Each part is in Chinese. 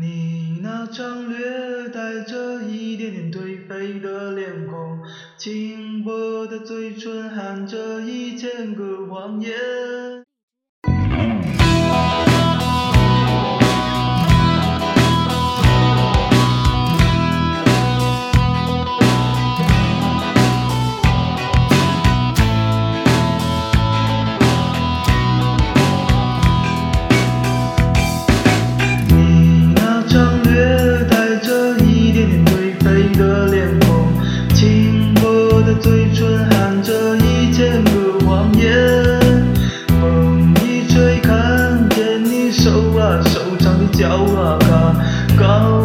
你那张略带着一点点颓废的脸孔轻薄的嘴唇含着一千个谎言。Jauh.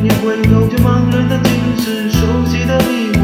你回头却茫然的竟是熟悉的地